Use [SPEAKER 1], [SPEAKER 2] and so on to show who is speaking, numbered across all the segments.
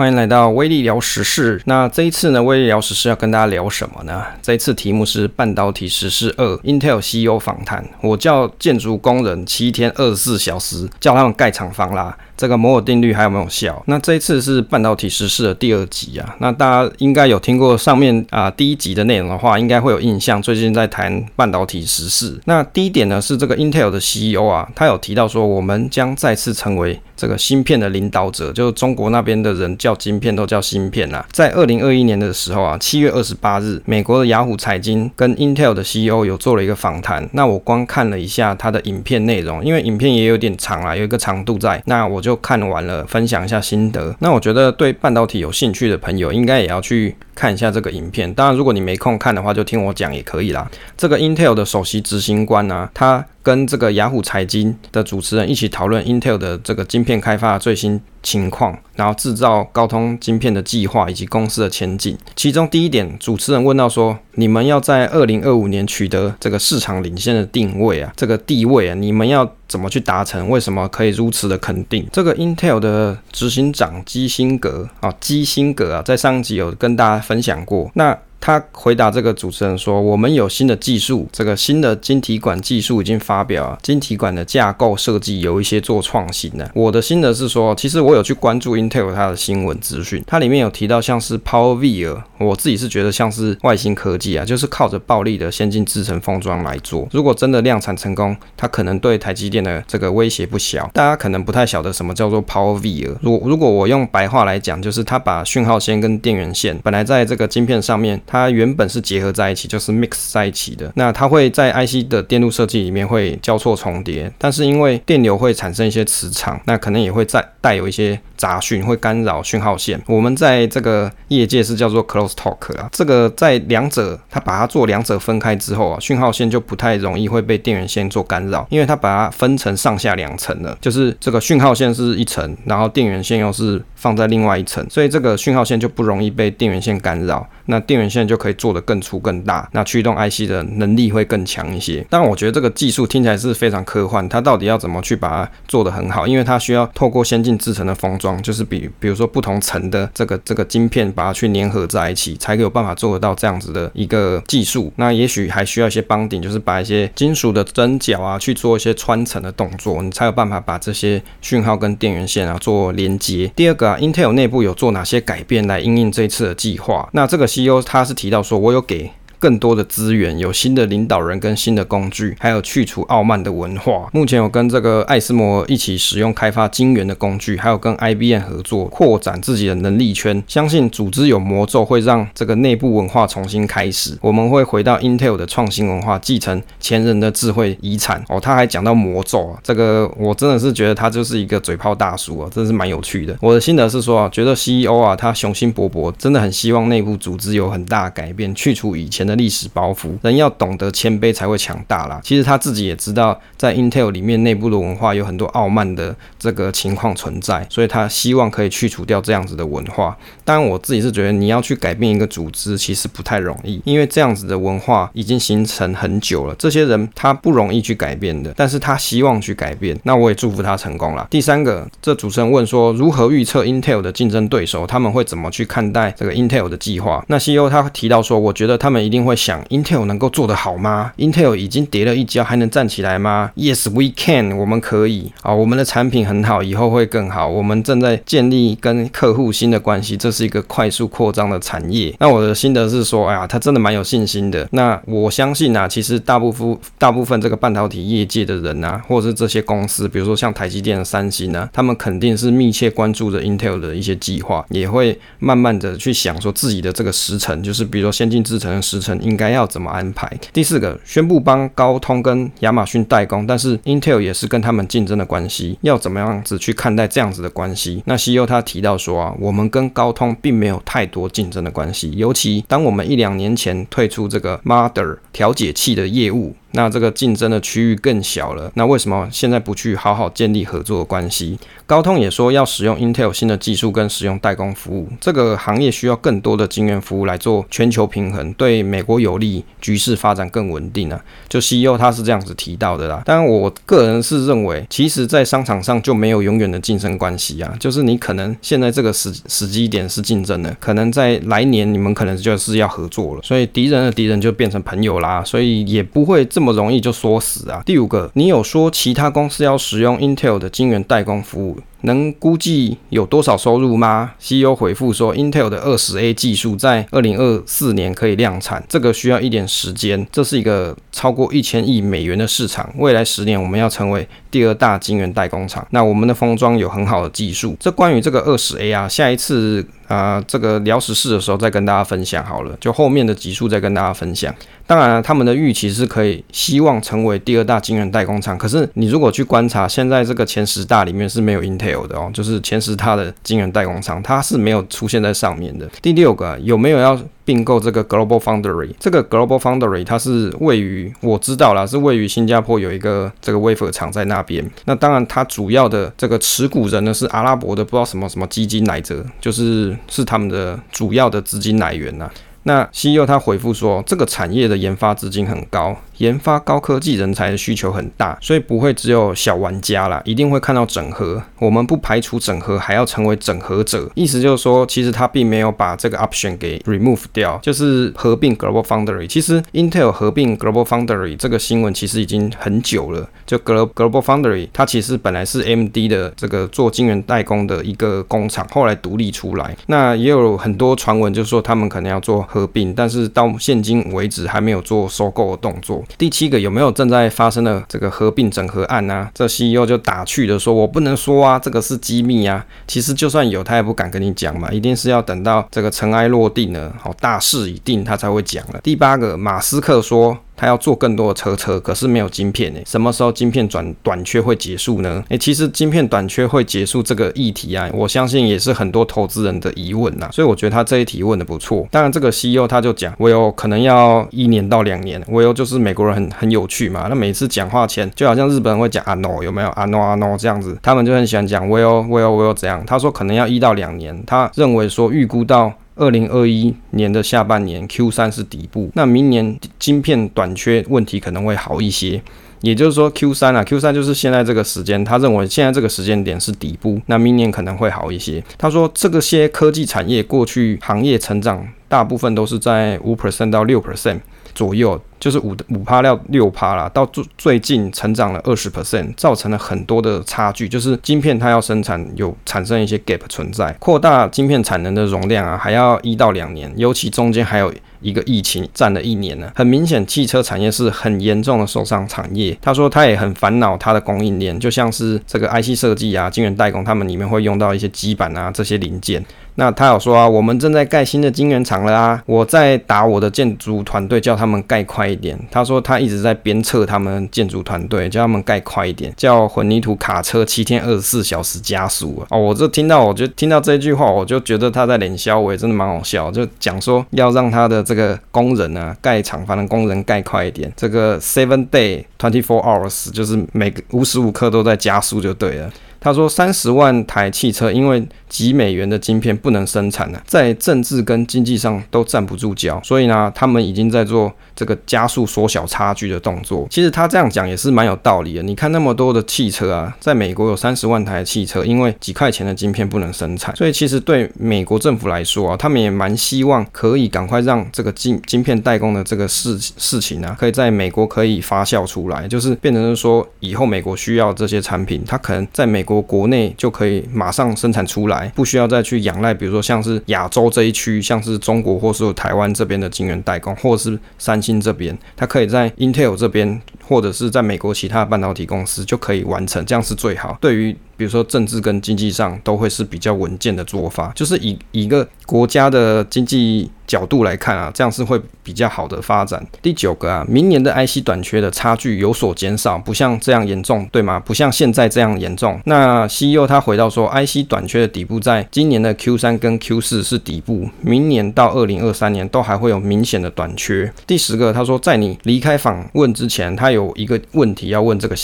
[SPEAKER 1] 欢迎来到威力聊时事。那这一次呢，威力聊时事要跟大家聊什么呢？这一次题目是半导体时事二，Intel CEO 访谈。我叫建筑工人七天二十四小时，叫他们盖厂房啦。这个摩尔定律还有没有效？那这一次是半导体时事的第二集啊。那大家应该有听过上面啊、第一集的内容的话，应该会有印象。最近在谈半导体时事。那第一点呢是这个 Intel 的 CEO 啊，他有提到说，我们将再次成为这个芯片的领导者，就是中国那边的人叫晶片都叫芯片啊。在二零二一年的时候啊，七月二十八日，美国的雅虎财经跟 Intel 的 CEO 有做了一个访谈。那我光看了一下他的影片内容，因为影片也有点长啊，有一个长度在。那我就就看完了，分享一下心得。那我觉得对半导体有兴趣的朋友，应该也要去看一下这个影片。当然，如果你没空看的话，就听我讲也可以啦。这个 Intel 的首席执行官呢、啊，他。跟这个雅虎财经的主持人一起讨论 Intel 的这个晶片开发的最新情况，然后制造高通晶片的计划以及公司的前景。其中第一点，主持人问到说：“你们要在二零二五年取得这个市场领先的定位啊，这个地位啊，你们要怎么去达成？为什么可以如此的肯定？”这个 Intel 的执行长基辛格啊，基辛格啊，在上集有跟大家分享过。那他回答这个主持人说：“我们有新的技术，这个新的晶体管技术已经发表了，晶体管的架构设计有一些做创新的。我的心得是说，其实我有去关注 Intel 它的新闻资讯，它里面有提到像是 PowerVia，我自己是觉得像是外星科技啊，就是靠着暴力的先进制程封装来做。如果真的量产成功，它可能对台积电的这个威胁不小。大家可能不太晓得什么叫做 PowerVia。如如果我用白话来讲，就是它把讯号线跟电源线本来在这个晶片上面。”它原本是结合在一起，就是 mix 在一起的。那它会在 IC 的电路设计里面会交错重叠，但是因为电流会产生一些磁场，那可能也会在带有一些杂讯，会干扰讯号线。我们在这个业界是叫做 close talk 啊。这个在两者，它把它做两者分开之后啊，讯号线就不太容易会被电源线做干扰，因为它把它分成上下两层了，就是这个讯号线是一层，然后电源线又是放在另外一层，所以这个讯号线就不容易被电源线干扰。那电源线就可以做得更粗更大，那驱动 IC 的能力会更强一些。但，我觉得这个技术听起来是非常科幻，它到底要怎么去把它做得很好？因为它需要透过先进制程的封装，就是比比如说不同层的这个这个晶片把它去粘合在一起，才有办法做得到这样子的一个技术。那也许还需要一些帮顶就是把一些金属的针脚啊去做一些穿层的动作，你才有办法把这些讯号跟电源线啊做连接。第二个啊，Intel 内部有做哪些改变来应应这一次的计划？那这个 CEO 他是提到说，我有给。更多的资源，有新的领导人跟新的工具，还有去除傲慢的文化。目前有跟这个艾斯摩一起使用开发晶圆的工具，还有跟 IBM 合作扩展自己的能力圈。相信组织有魔咒，会让这个内部文化重新开始。我们会回到 Intel 的创新文化，继承前人的智慧遗产。哦，他还讲到魔咒啊，这个我真的是觉得他就是一个嘴炮大叔啊，真的是蛮有趣的。我的心得是说啊，觉得 CEO 啊，他雄心勃勃，真的很希望内部组织有很大改变，去除以前的。历史包袱，人要懂得谦卑才会强大啦。其实他自己也知道，在 Intel 里面内部的文化有很多傲慢的这个情况存在，所以他希望可以去除掉这样子的文化。当然，我自己是觉得你要去改变一个组织，其实不太容易，因为这样子的文化已经形成很久了。这些人他不容易去改变的，但是他希望去改变。那我也祝福他成功啦。第三个，这主持人问说，如何预测 Intel 的竞争对手？他们会怎么去看待这个 Intel 的计划？那 CEO 他提到说，我觉得他们一定。会想 Intel 能够做得好吗？Intel 已经跌了一跤，还能站起来吗？Yes, we can，我们可以啊，我们的产品很好，以后会更好。我们正在建立跟客户新的关系，这是一个快速扩张的产业。那我的心得是说，哎呀，他真的蛮有信心的。那我相信啊，其实大部分大部分这个半导体业界的人啊，或者是这些公司，比如说像台积电、三星啊，他们肯定是密切关注着 Intel 的一些计划，也会慢慢的去想说自己的这个时程，就是比如说先进制程的时程。应该要怎么安排？第四个，宣布帮高通跟亚马逊代工，但是 Intel 也是跟他们竞争的关系，要怎么样子去看待这样子的关系？那 CEO 他提到说啊，我们跟高通并没有太多竞争的关系，尤其当我们一两年前退出这个 Mother 调解器的业务。那这个竞争的区域更小了。那为什么现在不去好好建立合作关系？高通也说要使用 Intel 新的技术跟使用代工服务，这个行业需要更多的晶圆服务来做全球平衡，对美国有利，局势发展更稳定啊。就 CEO 他是这样子提到的啦。当然，我个人是认为，其实在商场上就没有永远的竞争关系啊，就是你可能现在这个时时机点是竞争的，可能在来年你们可能就是要合作了，所以敌人的敌人就变成朋友啦，所以也不会这这么容易就锁死啊。第五个，你有说其他公司要使用 Intel 的晶圆代工服务？能估计有多少收入吗？CEO 回复说，Intel 的二十 A 技术在二零二四年可以量产，这个需要一点时间。这是一个超过一千亿美元的市场，未来十年我们要成为第二大晶圆代工厂。那我们的封装有很好的技术。这关于这个二十 A 啊，下一次啊、这个聊时事的时候再跟大家分享好了，就后面的集数再跟大家分享。当然，他们的预期是可以希望成为第二大晶圆代工厂。可是你如果去观察，现在这个前十大里面是没有 Intel 有的哦，就是前十大的晶圆代工厂，它是没有出现在上面的。第六个，有没有要并购这个 Global Foundry？这个 Global Foundry 它是位于我知道啦，是位于新加坡有一个这个 wafer 厂在那边。那当然，它主要的这个持股人呢是阿拉伯的不知道什么什么基金来着，就是是他们的主要的资金来源呐、那 CEO 他回复说，这个产业的研发资金很高。研发高科技人才的需求很大，所以不会只有小玩家啦，一定会看到整合。我们不排除整合，还要成为整合者。意思就是说，其实他并没有把这个 option 给 remove 掉，就是合并 Global Foundry。其实 Intel 合并 Global Foundry 这个新闻其实已经很久了。就 Global Global Foundry 它其实本来是 MD 的这个做晶圆代工的一个工厂，后来独立出来。那也有很多传闻，就是说他们可能要做合并，但是到现今为止还没有做收购的动作。第七个有没有正在发生的这个合并整合案啊？这 CEO 就打趣的说：“我不能说啊，这个是机密啊。其实就算有，他也不敢跟你讲嘛，一定是要等到这个尘埃落定了，好，大势已定，他才会讲了。”第八个，马斯克说。他要做更多的车车，可是没有晶片诶，什么时候晶片转短缺会结束呢？诶，其实晶片短缺会结束这个议题啊，我相信也是很多投资人的疑问呐。所以我觉得他这一题问的不错。当然，这个 CEO 他就讲，我有可能要一年到两年。我有就是美国人很很有趣嘛，那每次讲话前就好像日本人会讲啊 no 有没有啊 no 啊 no 这样子，他们就很喜欢讲 Will Will Will 怎样。他说可能要一到两年，他认为说预估到。二零二一年的下半年 Q 三是底部，那明年晶片短缺问题可能会好一些，也就是说 Q 三啊，Q 三就是现在这个时间，他认为现在这个时间点是底部，那明年可能会好一些。他说这个些科技产业过去行业成长大部分都是在五 percent 到六 percent 左右。就是五五趴到六趴啦，到最最近成长了二十 percent，造成了很多的差距。就是晶片它要生产有产生一些 gap 存在，扩大晶片产能的容量啊，还要一到两年，尤其中间还有一个疫情占了一年呢。很明显，汽车产业是很严重的受伤产业。他说他也很烦恼他的供应链，就像是这个 IC 设计啊、晶圆代工，他们里面会用到一些基板啊这些零件。那他有说啊，我们正在盖新的晶圆厂了啊，我在打我的建筑团队，叫他们盖快。一点，他说他一直在鞭策他们建筑团队，叫他们盖快一点，叫混凝土卡车七天二十四小时加速哦。我这听到，我就听到这句话，我就觉得他在脸笑，我也真的蛮好笑，就讲说要让他的这个工人啊，盖厂房的工人盖快一点，这个 seven day twenty four hours 就是每个无时无刻都在加速就对了。他说三十万台汽车因为几美元的晶片不能生产了，在政治跟经济上都站不住脚，所以呢，他们已经在做这个加速缩小差距的动作。其实他这样讲也是蛮有道理的。你看那么多的汽车啊，在美国有三十万台汽车，因为几块钱的晶片不能生产，所以其实对美国政府来说啊，他们也蛮希望可以赶快让这个晶晶片代工的这个事事情啊，可以在美国可以发酵出来，就是变成是说以后美国需要这些产品，它可能在美国国内就可以马上生产出来。不需要再去仰赖，比如说像是亚洲这一区，像是中国或是台湾这边的晶圆代工，或者是三星这边，它可以在 Intel 这边。或者是在美国其他半导体公司就可以完成，这样是最好。对于比如说政治跟经济上都会是比较稳健的做法，就是以一个国家的经济角度来看啊，这样是会比较好的发展。第九个啊，明年的 IC 短缺的差距有所减少，不像这样严重，对吗？不像现在这样严重。那 CEO 他回到说，IC 短缺的底部在今年的 Q 三跟 Q 四是底部，明年到二零二三年都还会有明显的短缺。第十个，他说在你离开访问之前，他有有一个问题要问这个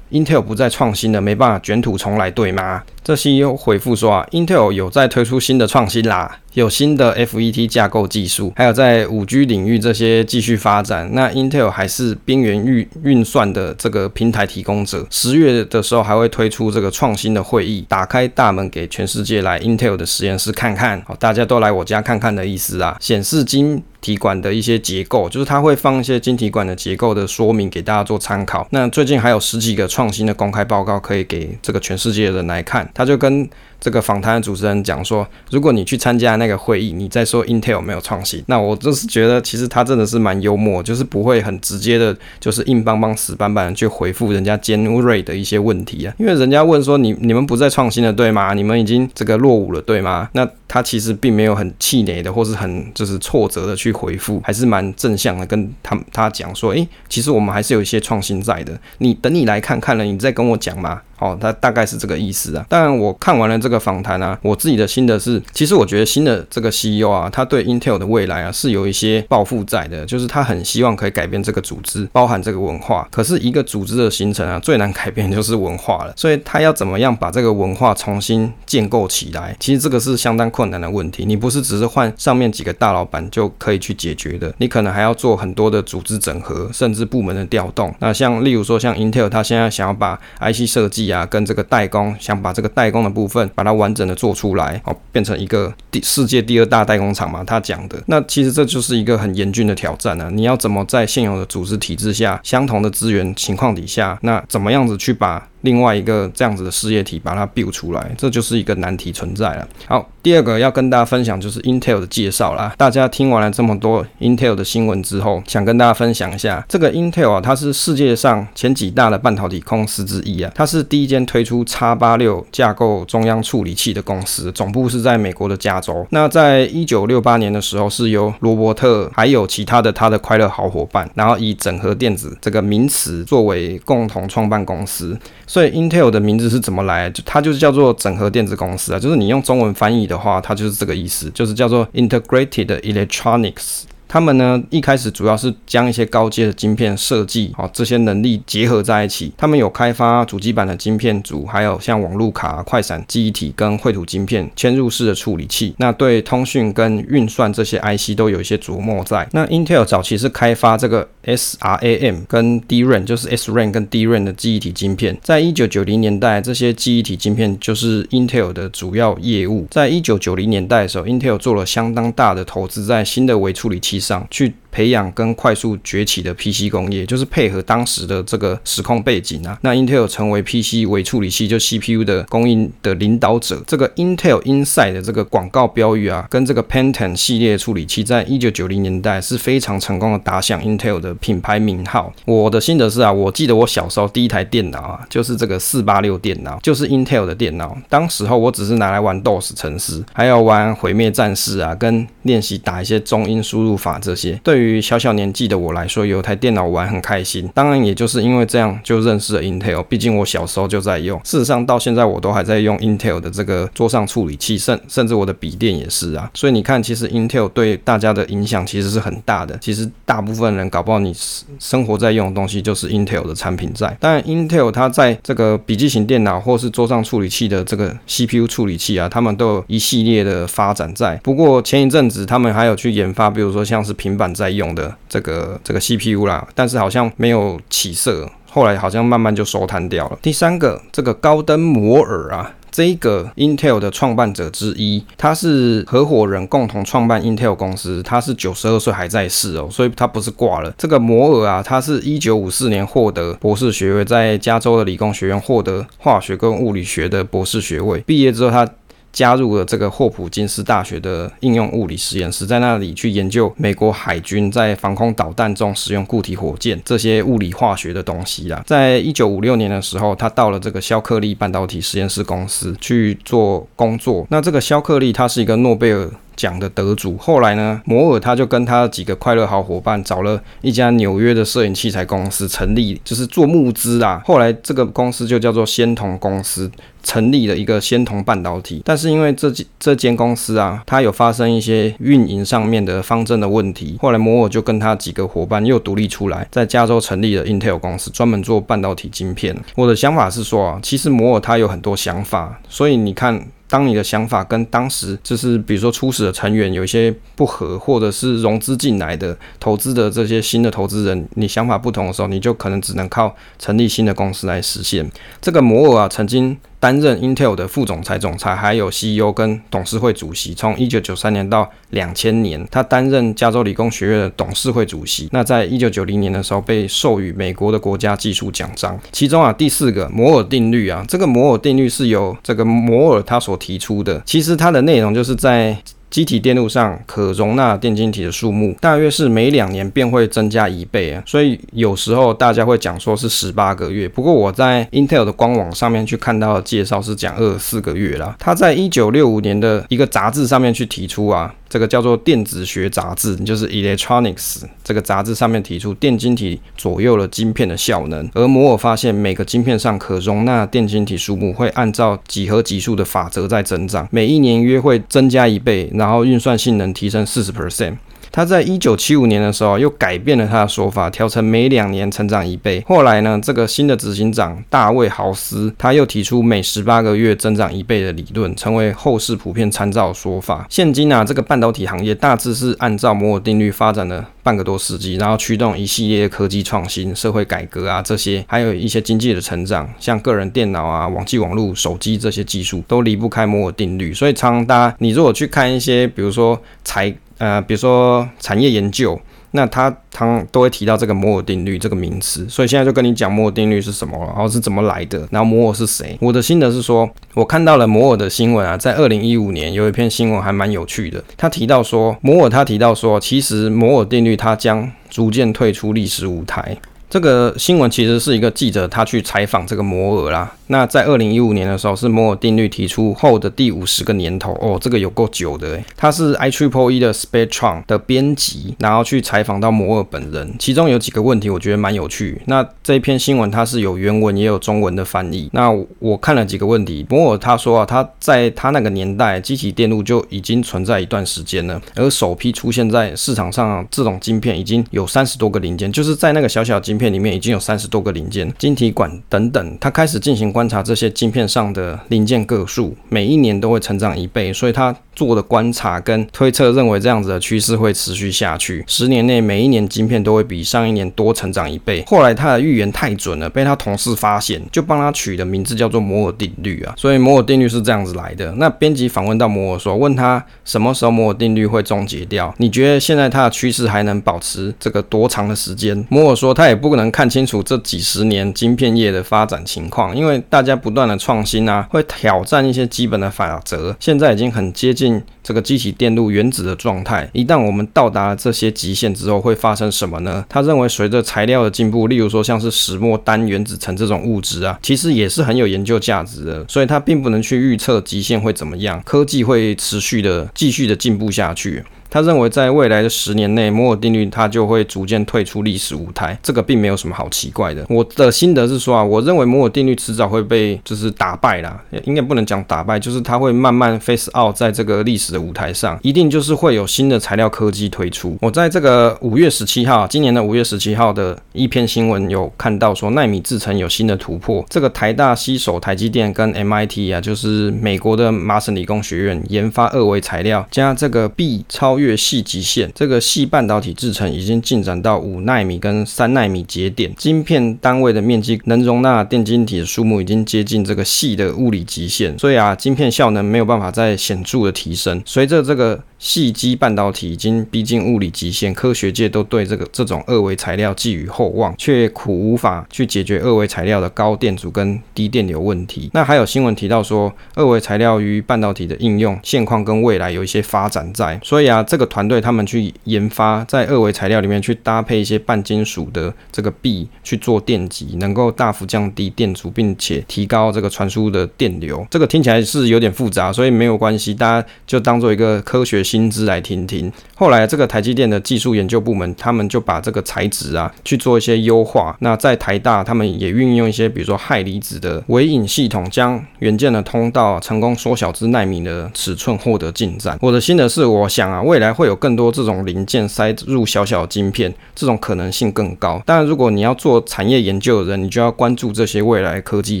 [SPEAKER 1] Intel 不再创新了，没办法卷土重来对吗？这 CEO 回复说啊，Intel 有在推出新的创新啦，有新的 FET 架构技术，还有在 5G 领域这些继续发展。那 Intel 还是边缘运运算的这个平台提供者，十月的时候还会推出这个创新的会议，打开大门给全世界来 Intel 的实验室看看。好，大家都来我家看看的意思啊，显示晶体管的一些结构，就是它会放一些晶体管的结构的说明给大家做参考。那最近还有十几个创创新的公开报告可以给这个全世界的人来看。他就跟这个访谈的主持人讲说，如果你去参加那个会议，你再说 Intel 没有创新，那我就是觉得其实他真的是蛮幽默，就是不会很直接的，就是硬邦邦、死板板的去回复人家尖锐的一些问题啊。因为人家问说你你们不再创新了对吗？你们已经这个落伍了对吗？那他其实并没有很气馁的，或是很就是挫折的去回复，还是蛮正向的跟他他讲说，诶，其实我们还是有一些创新在的。你等你来看看了，你再跟我讲嘛。哦，他大概是这个意思啊。当然，我看完了这个这个访谈啊，我自己的心得是，其实我觉得新的这个 CEO 啊，他对 Intel 的未来啊是有一些抱负在的，就是他很希望可以改变这个组织，包含这个文化。可是，一个组织的形成啊，最难改变就是文化了。所以，他要怎么样把这个文化重新建构起来？其实这个是相当困难的问题。你不是只是换上面几个大老板就可以去解决的，你可能还要做很多的组织整合，甚至部门的调动。那像例如说，像 Intel，他现在想要把 IC 设计啊，跟这个代工想把这个代工的部分把它完整的做出来，哦，变成一个第世界第二大代工厂嘛，他讲的。那其实这就是一个很严峻的挑战呢、啊。你要怎么在现有的组织体制下，相同的资源情况底下，那怎么样子去把另外一个这样子的事业体把它 build 出来，这就是一个难题存在了。好，第二个要跟大家分享就是 Intel 的介绍啦。大家听完了这么多 Intel 的新闻之后，想跟大家分享一下，这个 Intel 啊，它是世界上前几大的半导体公司之一啊。它是第一间推出 X86 架构中央处理器的公司，总部是在美国的加州。那在一九六八年的时候，是由罗伯特还有其他的他的快乐好伙伴，然后以整合电子这个名词作为共同创办公司。所以 Intel 的名字是怎么来？就它就是叫做整合电子公司啊，就是你用中文翻译的话，它就是这个意思，就是叫做 Integrated Electronics。他们呢，一开始主要是将一些高阶的晶片设计，好，这些能力结合在一起。他们有开发主机板的晶片组，还有像网路卡、快闪记忆体跟绘图晶片、嵌入式的处理器。那对通讯跟运算这些 IC 都有一些琢磨在。那 Intel 早期是开发这个 SRAM 跟 DRAM，就是 SRAM 跟 DRAM 的记忆体晶片。在一九九零年代，这些记忆体晶片就是 Intel 的主要业务。在一九九零年代的时候，Intel 做了相当大的投资在新的微处理器上去。培养跟快速崛起的 PC 工业，就是配合当时的这个时空背景啊。那 Intel 成为 PC 微处理器就 CPU 的供应的领导者。这个 Intel Inside 的这个广告标语啊，跟这个 Pentium 系列处理器，在一九九零年代是非常成功的打响 Intel 的品牌名号。我的心得是啊，我记得我小时候第一台电脑啊，就是这个四八六电脑，就是 Intel 的电脑。当时候我只是拿来玩 DOS 程式，还要玩毁灭战士啊，跟练习打一些中英输入法这些。对。对于小小年纪的我来说，有台电脑玩很开心。当然，也就是因为这样，就认识了 Intel。毕竟我小时候就在用。事实上，到现在我都还在用 Intel 的这个桌上处理器，甚甚至我的笔电也是啊。所以你看，其实 Intel 对大家的影响其实是很大的。其实大部分人搞不好你生活在用的东西就是 Intel 的产品在。当然，Intel 它在这个笔记型电脑或是桌上处理器的这个 CPU 处理器啊，他们都有一系列的发展在。不过前一阵子他们还有去研发，比如说像是平板在。用的这个这个 CPU 啦，但是好像没有起色，后来好像慢慢就收摊掉了。第三个，这个高登摩尔啊，这一个 Intel 的创办者之一，他是合伙人共同创办 Intel 公司，他是九十二岁还在世哦，所以他不是挂了。这个摩尔啊，他是一九五四年获得博士学位，在加州的理工学院获得化学跟物理学的博士学位，毕业之后他。加入了这个霍普金斯大学的应用物理实验室，在那里去研究美国海军在防空导弹中使用固体火箭这些物理化学的东西啦。在一九五六年的时候，他到了这个肖克利半导体实验室公司去做工作。那这个肖克利他是一个诺贝尔奖的得主。后来呢，摩尔他就跟他几个快乐好伙伴找了一家纽约的摄影器材公司成立，就是做募资啊。后来这个公司就叫做仙童公司。成立了一个仙童半导体，但是因为这这间公司啊，它有发生一些运营上面的方针的问题，后来摩尔就跟他几个伙伴又独立出来，在加州成立了 Intel 公司，专门做半导体晶片。我的想法是说啊，其实摩尔他有很多想法，所以你看。当你的想法跟当时就是比如说初始的成员有一些不合，或者是融资进来的投资的这些新的投资人，你想法不同的时候，你就可能只能靠成立新的公司来实现。这个摩尔啊，曾经。担任 Intel 的副总裁、总裁，还有 CEO 跟董事会主席。从一九九三年到两千年，他担任加州理工学院的董事会主席。那在一九九零年的时候，被授予美国的国家技术奖章。其中啊，第四个摩尔定律啊，这个摩尔定律是由这个摩尔他所提出的。其实它的内容就是在。机体电路上可容纳电晶体的数目大约是每两年便会增加一倍啊，所以有时候大家会讲说是十八个月。不过我在 Intel 的官网上面去看到的介绍是讲二十四个月啦。他在一九六五年的一个杂志上面去提出啊。这个叫做电子学杂志，就是 Electronics 这个杂志上面提出，电晶体左右了晶片的效能。而摩尔发现，每个晶片上可容纳电晶体数目会按照几何级数的法则在增长，每一年约会增加一倍，然后运算性能提升四十 percent。他在一九七五年的时候又改变了他的说法，调成每两年成长一倍。后来呢，这个新的执行长大卫豪斯他又提出每十八个月增长一倍的理论，成为后世普遍参照的说法。现今啊，这个半导体行业大致是按照摩尔定律发展了半个多世纪，然后驱动一系列科技创新、社会改革啊，这些还有一些经济的成长，像个人电脑啊、网际网络、手机这些技术都离不开摩尔定律。所以，常常大家你如果去看一些，比如说财。呃，比如说产业研究，那他常都会提到这个摩尔定律这个名词，所以现在就跟你讲摩尔定律是什么，然后是怎么来的，然后摩尔是谁？我的心得是说，我看到了摩尔的新闻啊，在二零一五年有一篇新闻还蛮有趣的，他提到说，摩尔他提到说，其实摩尔定律它将逐渐退出历史舞台。这个新闻其实是一个记者他去采访这个摩尔啦。那在二零一五年的时候，是摩尔定律提出后的第五十个年头哦，这个有够久的诶。他是 iTripleE 的 Spectrum 的编辑，然后去采访到摩尔本人，其中有几个问题我觉得蛮有趣。那这一篇新闻它是有原文也有中文的翻译。那我看了几个问题，摩尔他说啊，他在他那个年代，机体电路就已经存在一段时间了，而首批出现在市场上这种晶片已经有三十多个零件，就是在那个小小晶片里面已经有三十多个零件，晶体管等等，他开始进行观察这些晶片上的零件个数，每一年都会成长一倍，所以他做的观察跟推测认为这样子的趋势会持续下去。十年内每一年晶片都会比上一年多成长一倍。后来他的预言太准了，被他同事发现，就帮他取的名字叫做摩尔定律啊。所以摩尔定律是这样子来的。那编辑访问到摩尔说，问他什么时候摩尔定律会终结掉？你觉得现在它的趋势还能保持这个多长的时间？摩尔说他也不不能看清楚这几十年晶片业的发展情况，因为大家不。断的创新啊，会挑战一些基本的法则。现在已经很接近这个机体电路原子的状态。一旦我们到达了这些极限之后，会发生什么呢？他认为，随着材料的进步，例如说像是石墨单原子层这种物质啊，其实也是很有研究价值的。所以，他并不能去预测极限会怎么样。科技会持续的继续的进步下去。他认为，在未来的十年内，摩尔定律它就会逐渐退出历史舞台，这个并没有什么好奇怪的。我的心得是说啊，我认为摩尔定律迟早会被就是打败啦，应该不能讲打败，就是它会慢慢 face out 在这个历史的舞台上，一定就是会有新的材料科技推出。我在这个五月十七号，今年的五月十七号的一篇新闻有看到说，奈米制程有新的突破。这个台大携手台积电跟 MIT 啊，就是美国的麻省理工学院研发二维材料加这个 B 超。越细极限，这个细半导体制成已经进展到五纳米跟三纳米节点，晶片单位的面积能容纳电晶体的数目已经接近这个细的物理极限，所以啊，晶片效能没有办法再显著的提升。随着这个细基半导体已经逼近物理极限，科学界都对这个这种二维材料寄予厚望，却苦无法去解决二维材料的高电阻跟低电流问题。那还有新闻提到说，二维材料于半导体的应用现况跟未来有一些发展在，所以啊，这个团队他们去研发在二维材料里面去搭配一些半金属的这个壁去做电极，能够大幅降低电阻，并且提高这个传输的电流。这个听起来是有点复杂，所以没有关系，大家就当做一个科学 薪资来听听。后来这个台积电的技术研究部门，他们就把这个材质啊去做一些优化。那在台大，他们也运用一些比如说氦离子的微影系统，将元件的通道成功缩小至奈米的尺寸，获得进展。我的心得是，我想啊，未来会有更多这种零件塞入小小的晶片，这种可能性更高。当然，如果你要做产业研究的人，你就要关注这些未来科技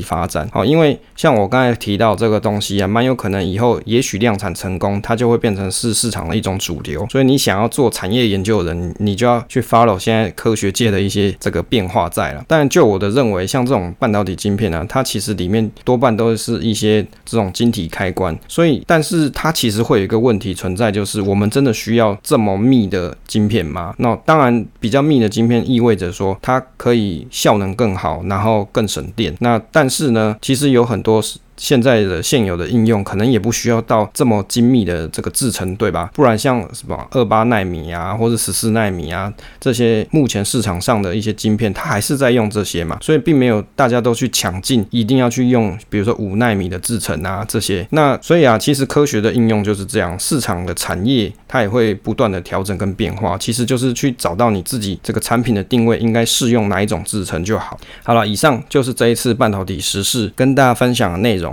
[SPEAKER 1] 发展。好，因为像我刚才提到这个东西啊，蛮有可能以后也许量产成功，它就会变成是市场的一种主流。所以你想要做产业研究的人，你就要去 follow 现在科学界的一些这个变化在了。但就我的认为，像这种半导体晶片呢、它其实里面多半都是一些这种晶体开关。所以，但是它其实会有一个问题存在，就是我们真的需要这么密的晶片吗？那当然，比较密的晶片意味着说它可以效能更好，然后更省电。那但是呢，其实有很多。现在的现有的应用可能也不需要到这么精密的这个制程，对吧？不然像什么二八纳米啊，或者十四纳米啊，这些目前市场上的一些晶片，它还是在用这些嘛，所以并没有大家都去抢进，一定要去用，比如说五纳米的制程啊这些。那所以啊，其实科学的应用就是这样，市场的产业它也会不断的调整跟变化，其实就是去找到你自己这个产品的定位应该适用哪一种制程就好。好了，以上就是这一次半导体时事跟大家分享的内容。